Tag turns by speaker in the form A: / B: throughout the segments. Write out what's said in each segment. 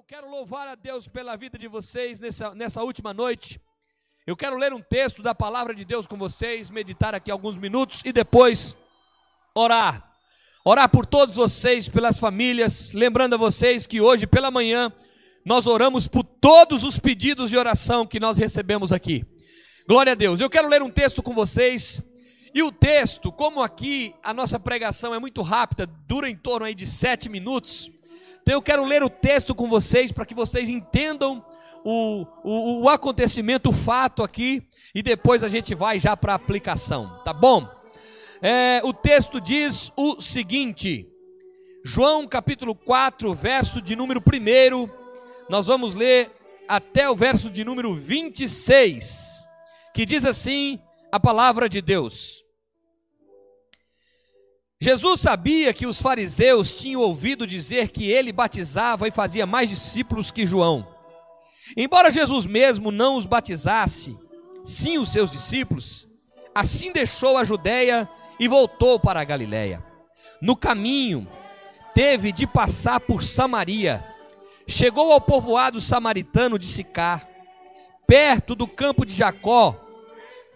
A: Eu quero louvar a Deus pela vida de vocês nessa, nessa última noite. Eu quero ler um texto da palavra de Deus com vocês, meditar aqui alguns minutos e depois orar. Orar por todos vocês, pelas famílias, lembrando a vocês que hoje pela manhã nós oramos por todos os pedidos de oração que nós recebemos aqui. Glória a Deus. Eu quero ler um texto com vocês. E o texto, como aqui a nossa pregação é muito rápida, dura em torno aí de sete minutos. Então eu quero ler o texto com vocês para que vocês entendam o, o, o acontecimento, o fato aqui, e depois a gente vai já para a aplicação, tá bom? É, o texto diz o seguinte, João capítulo 4, verso de número 1, nós vamos ler até o verso de número 26, que diz assim a palavra de Deus. Jesus sabia que os fariseus tinham ouvido dizer que ele batizava e fazia mais discípulos que João. Embora Jesus mesmo não os batizasse, sim os seus discípulos, assim deixou a Judéia e voltou para a Galiléia. No caminho, teve de passar por Samaria. Chegou ao povoado samaritano de Sicar, perto do campo de Jacó,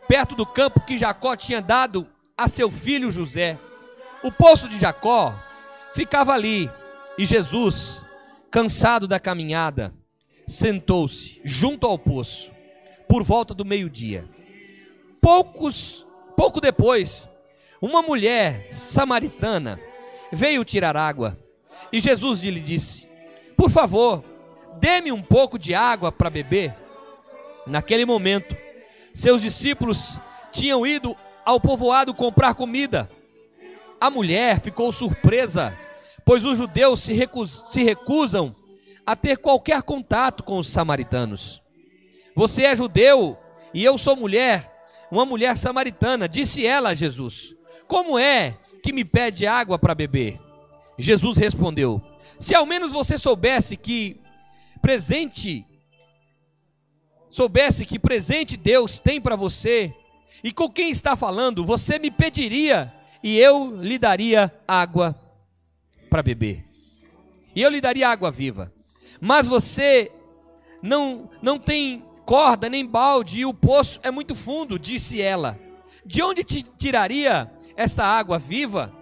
A: perto do campo que Jacó tinha dado a seu filho José. O poço de Jacó ficava ali, e Jesus, cansado da caminhada, sentou-se junto ao poço, por volta do meio-dia. Poucos, pouco depois, uma mulher samaritana veio tirar água, e Jesus lhe disse: Por favor, dê-me um pouco de água para beber. Naquele momento, seus discípulos tinham ido ao povoado comprar comida. A mulher ficou surpresa, pois os judeus se, recus se recusam a ter qualquer contato com os samaritanos. Você é judeu e eu sou mulher, uma mulher samaritana, disse ela a Jesus. Como é que me pede água para beber? Jesus respondeu: Se ao menos você soubesse que presente soubesse que presente Deus tem para você e com quem está falando, você me pediria e eu lhe daria água para beber. E eu lhe daria água viva. Mas você não não tem corda nem balde e o poço é muito fundo, disse ela. De onde te tiraria esta água viva?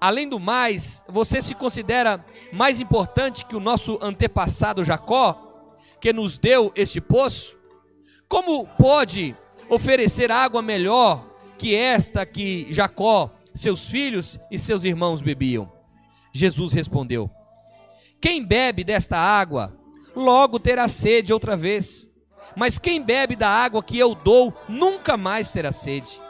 A: Além do mais, você se considera mais importante que o nosso antepassado Jacó, que nos deu este poço? Como pode oferecer água melhor que esta que Jacó seus filhos e seus irmãos bebiam. Jesus respondeu: Quem bebe desta água, logo terá sede outra vez. Mas quem bebe da água que eu dou, nunca mais terá sede.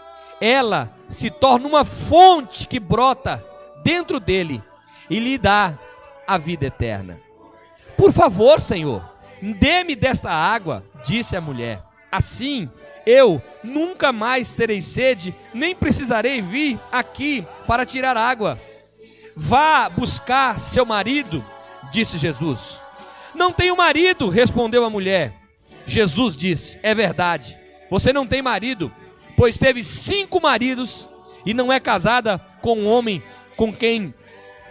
A: Ela se torna uma fonte que brota dentro dele e lhe dá a vida eterna. Por favor, Senhor, dê-me desta água, disse a mulher. Assim, eu nunca mais terei sede, nem precisarei vir aqui para tirar água. Vá buscar seu marido, disse Jesus. Não tenho marido, respondeu a mulher. Jesus disse: É verdade, você não tem marido, pois teve cinco maridos e não é casada com um homem com quem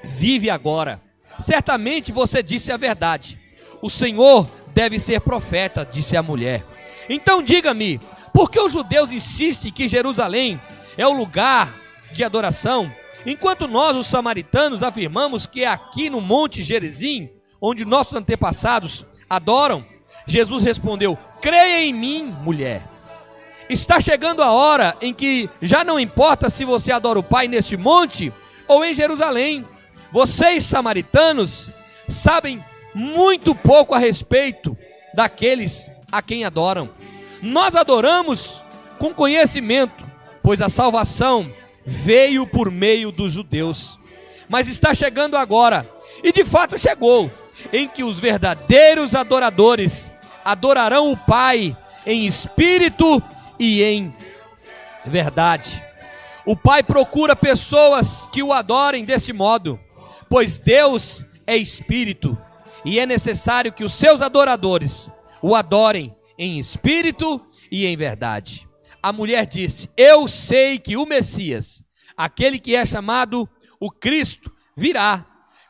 A: vive agora. Certamente você disse a verdade. O Senhor deve ser profeta, disse a mulher. Então diga-me, por que os judeus insistem que Jerusalém é o lugar de adoração, enquanto nós, os samaritanos, afirmamos que é aqui no Monte Gerizim, onde nossos antepassados adoram? Jesus respondeu: Creia em mim, mulher. Está chegando a hora em que já não importa se você adora o Pai neste monte ou em Jerusalém. Vocês, samaritanos, sabem muito pouco a respeito daqueles a quem adoram. Nós adoramos com conhecimento, pois a salvação veio por meio dos judeus. Mas está chegando agora, e de fato chegou, em que os verdadeiros adoradores adorarão o Pai em espírito e em verdade. O Pai procura pessoas que o adorem desse modo, pois Deus é espírito e é necessário que os seus adoradores o adorem em espírito e em verdade. A mulher disse: Eu sei que o Messias, aquele que é chamado o Cristo, virá.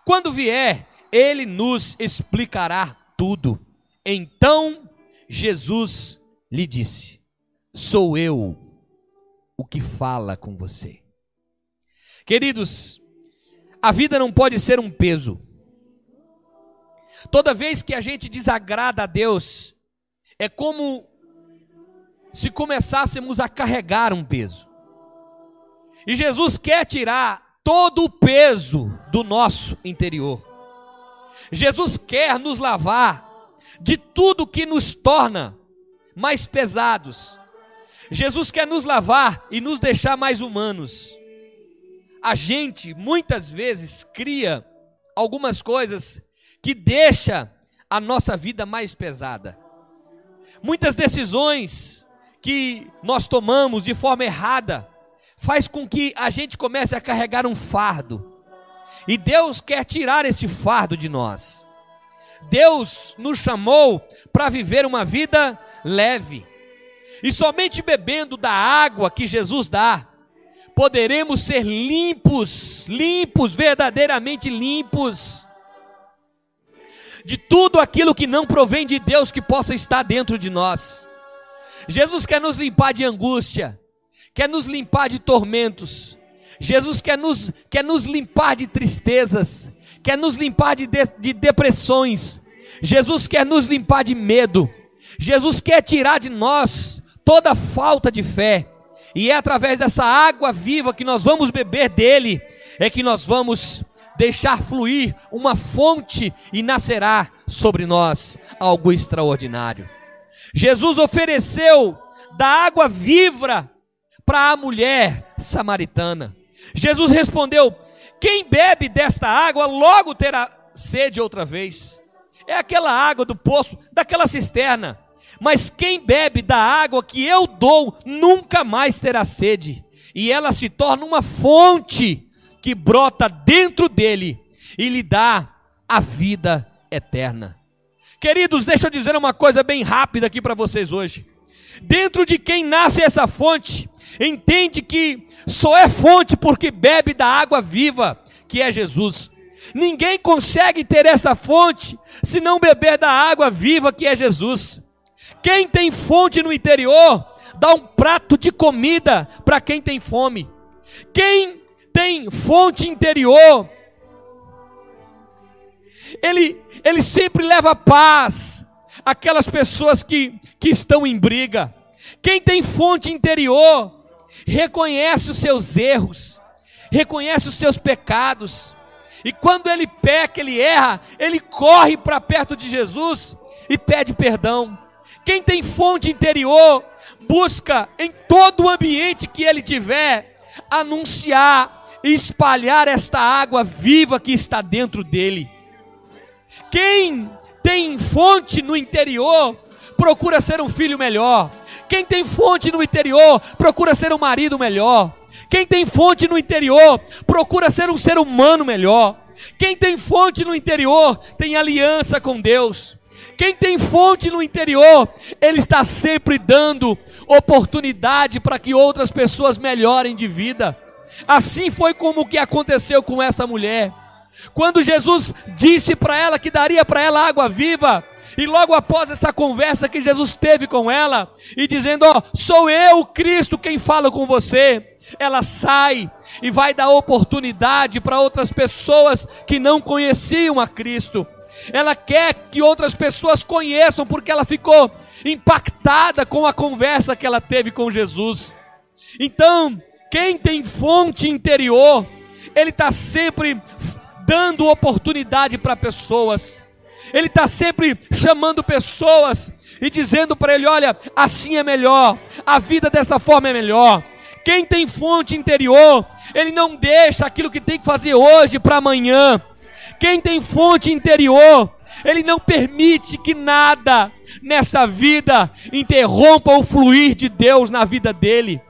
A: Quando vier, ele nos explicará tudo. Então Jesus lhe disse: Sou eu o que fala com você. Queridos, a vida não pode ser um peso. Toda vez que a gente desagrada a Deus, é como se começássemos a carregar um peso. E Jesus quer tirar todo o peso do nosso interior. Jesus quer nos lavar de tudo que nos torna mais pesados. Jesus quer nos lavar e nos deixar mais humanos. A gente muitas vezes cria algumas coisas que deixa a nossa vida mais pesada. Muitas decisões que nós tomamos de forma errada faz com que a gente comece a carregar um fardo. E Deus quer tirar esse fardo de nós. Deus nos chamou para viver uma vida leve. E somente bebendo da água que Jesus dá, poderemos ser limpos, limpos, verdadeiramente limpos, de tudo aquilo que não provém de Deus que possa estar dentro de nós. Jesus quer nos limpar de angústia, quer nos limpar de tormentos, Jesus quer nos, quer nos limpar de tristezas, quer nos limpar de, de, de depressões, Jesus quer nos limpar de medo, Jesus quer tirar de nós toda falta de fé, e é através dessa água viva que nós vamos beber dele, é que nós vamos deixar fluir uma fonte e nascerá sobre nós algo extraordinário. Jesus ofereceu da água viva para a mulher samaritana. Jesus respondeu: Quem bebe desta água logo terá sede outra vez. É aquela água do poço, daquela cisterna. Mas quem bebe da água que eu dou nunca mais terá sede. E ela se torna uma fonte que brota dentro dele e lhe dá a vida eterna. Queridos, deixa eu dizer uma coisa bem rápida aqui para vocês hoje. Dentro de quem nasce essa fonte, entende que só é fonte porque bebe da água viva, que é Jesus. Ninguém consegue ter essa fonte se não beber da água viva, que é Jesus. Quem tem fonte no interior, dá um prato de comida para quem tem fome. Quem tem fonte interior, ele, ele sempre leva paz àquelas pessoas que, que estão em briga. Quem tem fonte interior, reconhece os seus erros, reconhece os seus pecados, e quando ele peca, ele erra, ele corre para perto de Jesus e pede perdão. Quem tem fonte interior, busca em todo o ambiente que ele tiver, anunciar espalhar esta água viva que está dentro dele. Quem tem fonte no interior, procura ser um filho melhor. Quem tem fonte no interior, procura ser um marido melhor. Quem tem fonte no interior, procura ser um ser humano melhor. Quem tem fonte no interior, tem aliança com Deus. Quem tem fonte no interior, ele está sempre dando oportunidade para que outras pessoas melhorem de vida. Assim foi como que aconteceu com essa mulher. Quando Jesus disse para ela que daria para ela água viva, e logo após essa conversa que Jesus teve com ela, e dizendo: Ó, oh, sou eu, Cristo, quem fala com você, ela sai e vai dar oportunidade para outras pessoas que não conheciam a Cristo. Ela quer que outras pessoas conheçam, porque ela ficou impactada com a conversa que ela teve com Jesus. Então, quem tem fonte interior, ele está sempre dando oportunidade para pessoas, ele está sempre chamando pessoas e dizendo para ele: olha, assim é melhor, a vida dessa forma é melhor. Quem tem fonte interior, ele não deixa aquilo que tem que fazer hoje para amanhã. Quem tem fonte interior, ele não permite que nada nessa vida interrompa o fluir de Deus na vida dele.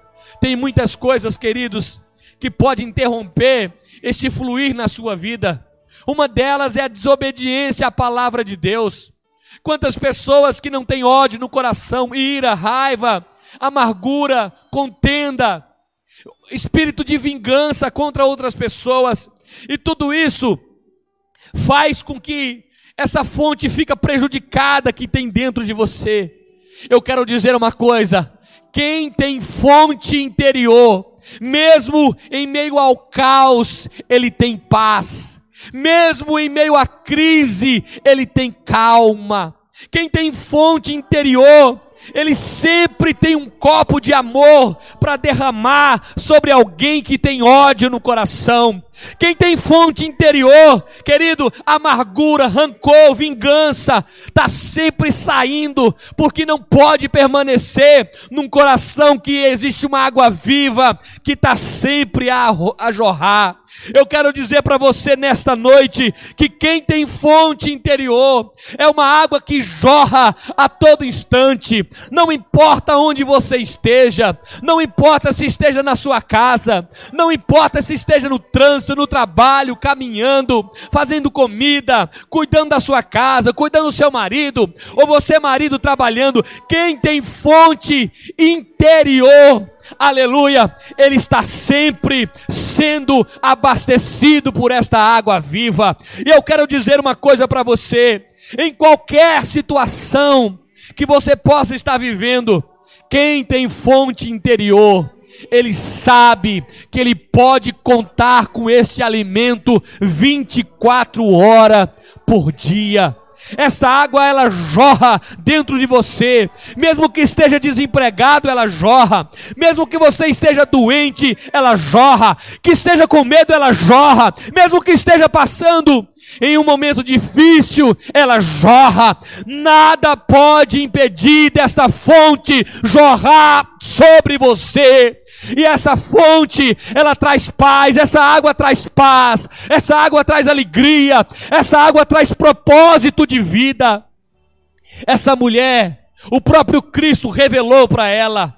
A: Tem muitas coisas, queridos, que podem interromper este fluir na sua vida. Uma delas é a desobediência à palavra de Deus. Quantas pessoas que não têm ódio no coração, ira, raiva, amargura, contenda, espírito de vingança contra outras pessoas, e tudo isso faz com que essa fonte fica prejudicada que tem dentro de você. Eu quero dizer uma coisa: quem tem fonte interior, mesmo em meio ao caos, ele tem paz. Mesmo em meio à crise, ele tem calma. Quem tem fonte interior, ele sempre tem um copo de amor para derramar sobre alguém que tem ódio no coração. Quem tem fonte interior, querido, amargura, rancor, vingança, está sempre saindo, porque não pode permanecer num coração que existe uma água viva que está sempre a, a jorrar. Eu quero dizer para você nesta noite que quem tem fonte interior é uma água que jorra a todo instante. Não importa onde você esteja, não importa se esteja na sua casa, não importa se esteja no trânsito, no trabalho, caminhando, fazendo comida, cuidando da sua casa, cuidando do seu marido, ou você marido trabalhando, quem tem fonte interior aleluia, ele está sempre sendo abastecido por esta água viva. E eu quero dizer uma coisa para você: em qualquer situação que você possa estar vivendo, quem tem fonte interior, ele sabe que ele pode contar com este alimento 24 horas por dia. Esta água ela jorra dentro de você. Mesmo que esteja desempregado, ela jorra. Mesmo que você esteja doente, ela jorra. Que esteja com medo, ela jorra. Mesmo que esteja passando em um momento difícil, ela jorra. Nada pode impedir desta fonte jorrar sobre você. E essa fonte, ela traz paz, essa água traz paz, essa água traz alegria, essa água traz propósito de vida. Essa mulher, o próprio Cristo revelou para ela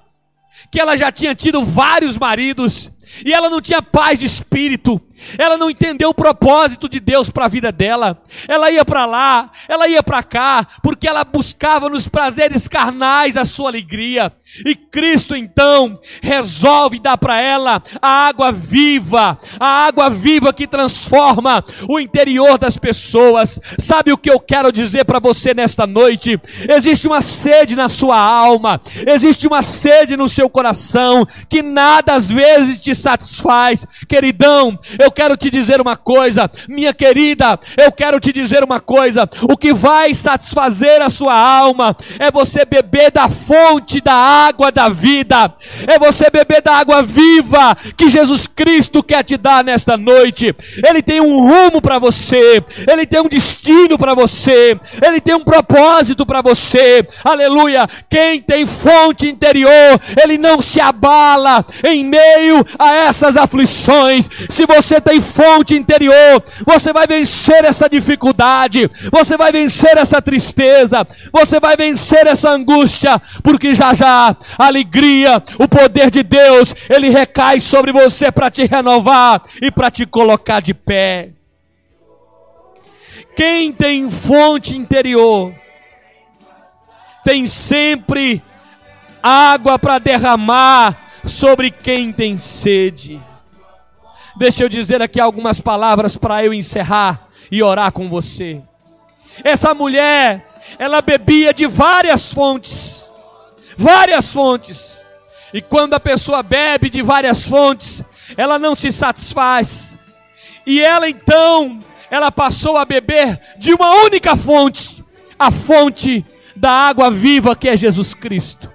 A: que ela já tinha tido vários maridos e ela não tinha paz de espírito, ela não entendeu o propósito de Deus para a vida dela. Ela ia para lá, ela ia para cá, porque ela buscava nos prazeres carnais a sua alegria. E Cristo então resolve dar para ela a água viva, a água viva que transforma o interior das pessoas. Sabe o que eu quero dizer para você nesta noite? Existe uma sede na sua alma, existe uma sede no seu coração que nada às vezes te satisfaz. Queridão, eu quero te dizer uma coisa, minha querida, eu quero te dizer uma coisa: o que vai satisfazer a sua alma é você beber da fonte da água da vida, é você beber da água viva que Jesus Cristo quer te dar nesta noite. Ele tem um rumo para você, ele tem um destino para você, ele tem um propósito para você. Aleluia! Quem tem fonte interior, ele não se abala em meio a essas aflições. Se você tem fonte interior, você vai vencer essa dificuldade, você vai vencer essa tristeza, você vai vencer essa angústia, porque já já a alegria, o poder de Deus, ele recai sobre você para te renovar e para te colocar de pé. Quem tem fonte interior, tem sempre água para derramar sobre quem tem sede. Deixa eu dizer aqui algumas palavras para eu encerrar e orar com você. Essa mulher, ela bebia de várias fontes, várias fontes. E quando a pessoa bebe de várias fontes, ela não se satisfaz. E ela então, ela passou a beber de uma única fonte, a fonte da água viva que é Jesus Cristo.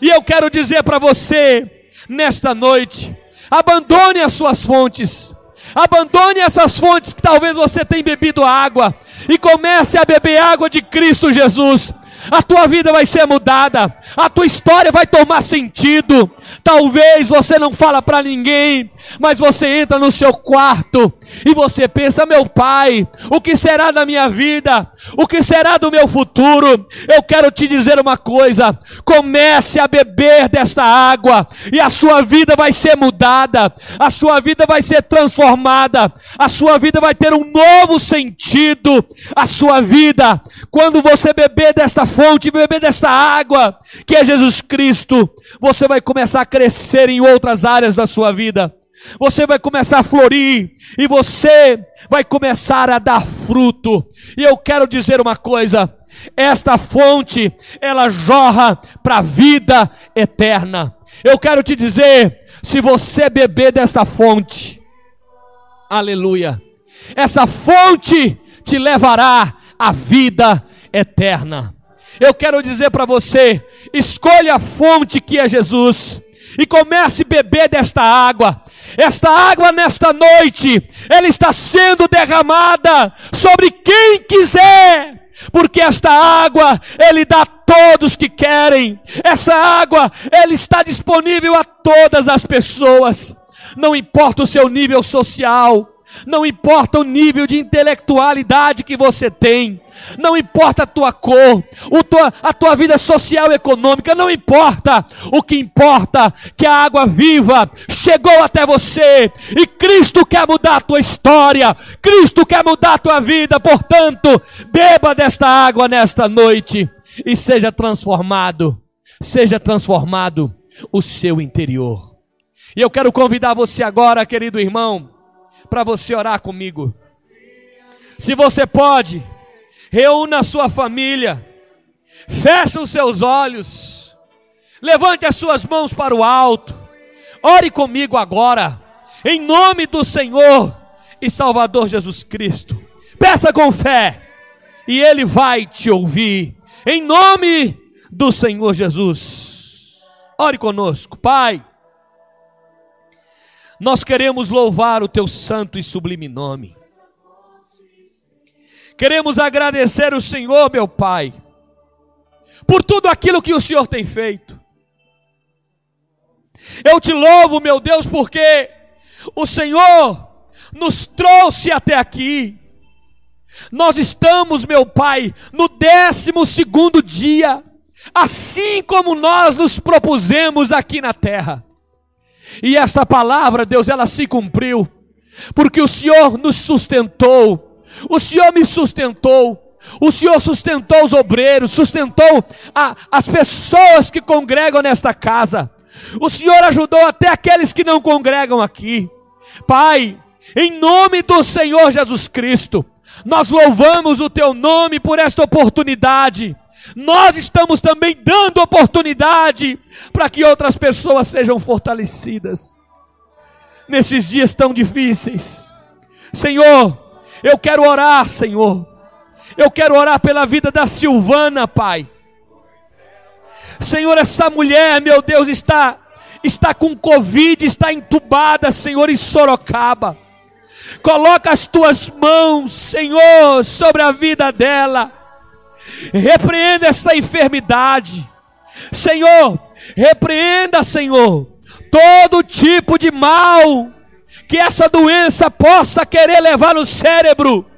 A: E eu quero dizer para você, nesta noite, Abandone as suas fontes. Abandone essas fontes que talvez você tenha bebido água e comece a beber água de Cristo Jesus. A tua vida vai ser mudada, a tua história vai tomar sentido. Talvez você não fala para ninguém, mas você entra no seu quarto e você pensa: meu pai, o que será da minha vida? O que será do meu futuro? Eu quero te dizer uma coisa: comece a beber desta água e a sua vida vai ser mudada, a sua vida vai ser transformada, a sua vida vai ter um novo sentido. A sua vida, quando você beber desta fonte, beber desta água, que é Jesus Cristo, você vai começar a crescer em outras áreas da sua vida. você vai começar a florir e você vai começar a dar fruto. E eu quero dizer uma coisa: esta fonte, ela jorra para a vida eterna. Eu quero te dizer, se você beber desta fonte, aleluia, essa fonte te levará à vida eterna. Eu quero dizer para você, escolha a fonte que é Jesus e comece a beber desta água. Esta água nesta noite, ela está sendo derramada sobre quem quiser, porque esta água ele dá a todos que querem. Essa água ela está disponível a todas as pessoas. Não importa o seu nível social, não importa o nível de intelectualidade que você tem, não importa a tua cor, tua, a tua vida social e econômica, não importa. O que importa é que a água viva chegou até você e Cristo quer mudar a tua história, Cristo quer mudar a tua vida. Portanto, beba desta água nesta noite e seja transformado, seja transformado o seu interior. E eu quero convidar você agora, querido irmão, para você orar comigo. Se você pode, reúna a sua família, feche os seus olhos, levante as suas mãos para o alto, ore comigo agora, em nome do Senhor e Salvador Jesus Cristo. Peça com fé, e Ele vai te ouvir, em nome do Senhor Jesus. Ore conosco, Pai. Nós queremos louvar o teu santo e sublime nome. Queremos agradecer o Senhor, meu Pai, por tudo aquilo que o Senhor tem feito. Eu te louvo, meu Deus, porque o Senhor nos trouxe até aqui. Nós estamos, meu Pai, no décimo segundo dia, assim como nós nos propusemos aqui na terra. E esta palavra, Deus, ela se cumpriu, porque o Senhor nos sustentou, o Senhor me sustentou, o Senhor sustentou os obreiros, sustentou a, as pessoas que congregam nesta casa, o Senhor ajudou até aqueles que não congregam aqui. Pai, em nome do Senhor Jesus Cristo, nós louvamos o Teu nome por esta oportunidade nós estamos também dando oportunidade para que outras pessoas sejam fortalecidas nesses dias tão difíceis. Senhor, eu quero orar, Senhor. Eu quero orar pela vida da Silvana, Pai. Senhor, essa mulher, meu Deus, está está com covid, está entubada, Senhor, em Sorocaba. Coloca as tuas mãos, Senhor, sobre a vida dela. Repreenda essa enfermidade. Senhor, repreenda, Senhor, todo tipo de mal que essa doença possa querer levar no cérebro,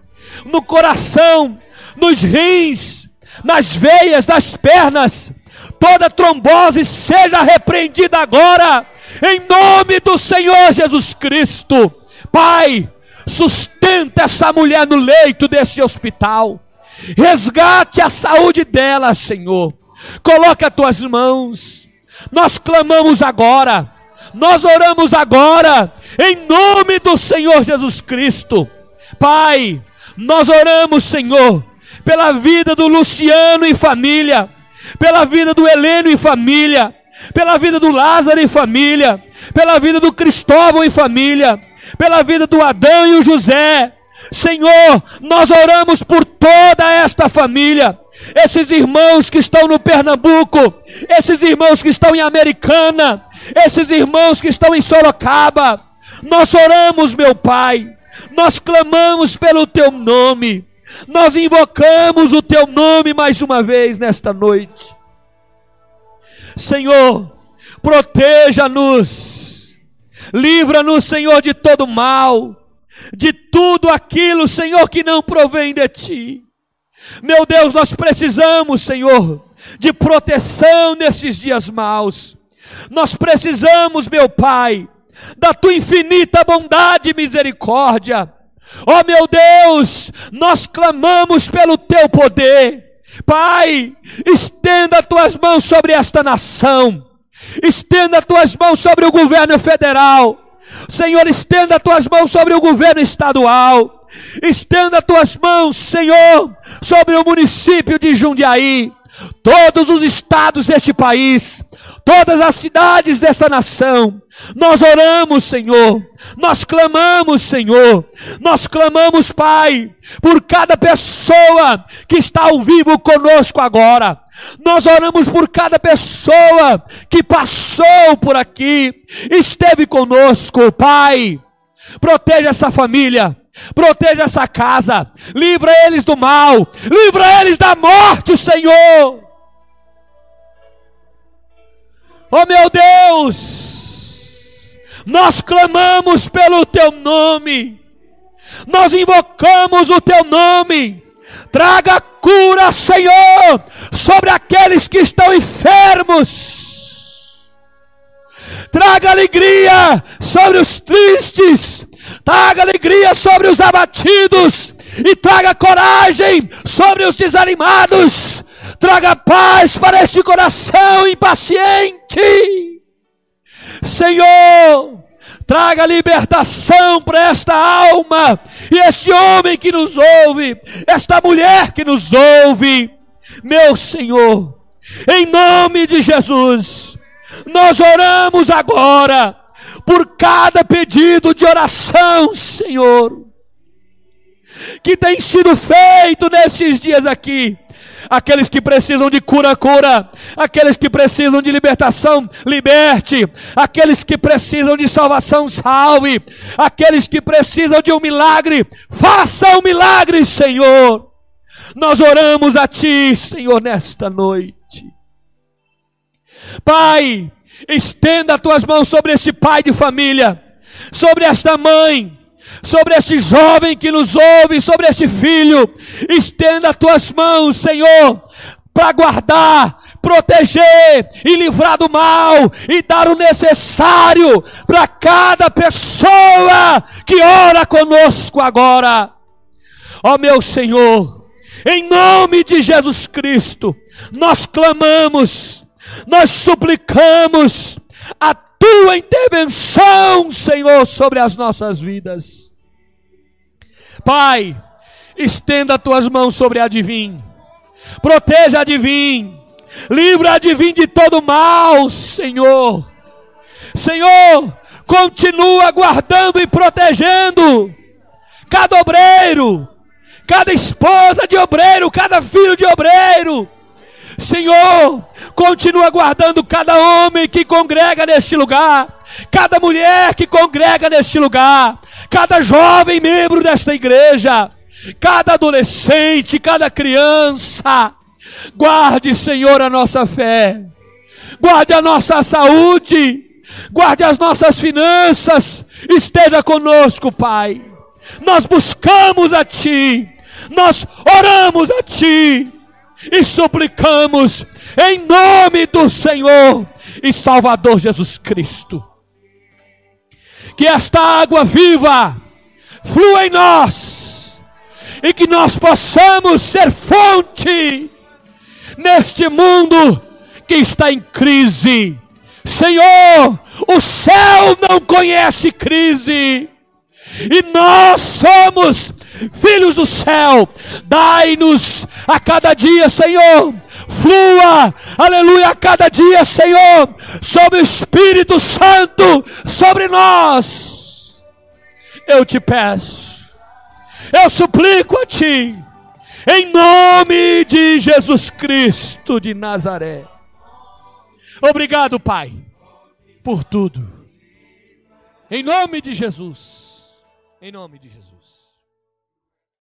A: no coração, nos rins, nas veias, nas pernas. Toda trombose seja repreendida agora, em nome do Senhor Jesus Cristo. Pai, sustenta essa mulher no leito desse hospital. Resgate a saúde dela, Senhor. Coloque as tuas mãos. Nós clamamos agora. Nós oramos agora. Em nome do Senhor Jesus Cristo. Pai, nós oramos, Senhor, pela vida do Luciano e família. Pela vida do Heleno e família. Pela vida do Lázaro e família. Pela vida do Cristóvão e família. Pela vida do Adão e o José Senhor, nós oramos por toda esta família, esses irmãos que estão no Pernambuco, esses irmãos que estão em Americana, esses irmãos que estão em Sorocaba. Nós oramos, meu Pai, nós clamamos pelo Teu nome, nós invocamos o Teu nome mais uma vez nesta noite. Senhor, proteja-nos, livra-nos, Senhor, de todo mal de tudo aquilo, Senhor, que não provém de ti. Meu Deus, nós precisamos, Senhor, de proteção nesses dias maus. Nós precisamos, meu Pai, da tua infinita bondade e misericórdia. Ó oh, meu Deus, nós clamamos pelo teu poder. Pai, estenda as tuas mãos sobre esta nação. Estenda as tuas mãos sobre o governo federal Senhor, estenda as tuas mãos sobre o governo estadual. Estenda as tuas mãos, Senhor, sobre o município de Jundiaí, todos os estados deste país, todas as cidades desta nação. Nós oramos, Senhor, nós clamamos, Senhor, nós clamamos, Pai, por cada pessoa que está ao vivo conosco agora. Nós oramos por cada pessoa que passou por aqui, esteve conosco, Pai. Proteja essa família, proteja essa casa, livra eles do mal, livra eles da morte, Senhor. Oh meu Deus, nós clamamos pelo teu nome, nós invocamos o teu nome, traga cura, Senhor, sobre aqueles que estão enfermos, traga alegria sobre os tristes, traga alegria sobre os abatidos, e traga coragem sobre os desanimados, traga paz para este coração impaciente. Senhor, traga libertação para esta alma e este homem que nos ouve, esta mulher que nos ouve, meu Senhor, em nome de Jesus, nós oramos agora por cada pedido de oração, Senhor, que tem sido feito nesses dias aqui aqueles que precisam de cura, cura, aqueles que precisam de libertação, liberte, aqueles que precisam de salvação, salve, aqueles que precisam de um milagre, faça um milagre, Senhor. Nós oramos a Ti, Senhor, nesta noite. Pai, estenda as tuas mãos sobre esse pai de família, sobre esta mãe, sobre esse jovem que nos ouve, sobre esse filho. Estenda as tuas mãos, Senhor, para guardar, proteger e livrar do mal e dar o necessário para cada pessoa que ora conosco agora. Ó meu Senhor, em nome de Jesus Cristo, nós clamamos, nós suplicamos a tua intervenção, Senhor, sobre as nossas vidas. Pai, estenda tuas mãos sobre a divim, proteja a divim, livra a divim de todo mal, Senhor. Senhor, continua guardando e protegendo cada obreiro, cada esposa de obreiro, cada filho de obreiro Senhor, continua guardando cada homem que congrega neste lugar, cada mulher que congrega neste lugar, cada jovem membro desta igreja, cada adolescente, cada criança. Guarde, Senhor, a nossa fé, guarde a nossa saúde, guarde as nossas finanças, esteja conosco, Pai. Nós buscamos a Ti, nós oramos a Ti e suplicamos em nome do Senhor e Salvador Jesus Cristo. Que esta água viva flua em nós e que nós possamos ser fonte neste mundo que está em crise. Senhor, o céu não conhece crise e nós somos filhos do céu. Dai-nos a cada dia, Senhor, flua, aleluia, a cada dia, Senhor, sobre o Espírito Santo, sobre nós. Eu te peço, eu suplico a Ti, em nome de Jesus Cristo de Nazaré. Obrigado, Pai, por tudo. Em nome de Jesus. Em nome de Jesus.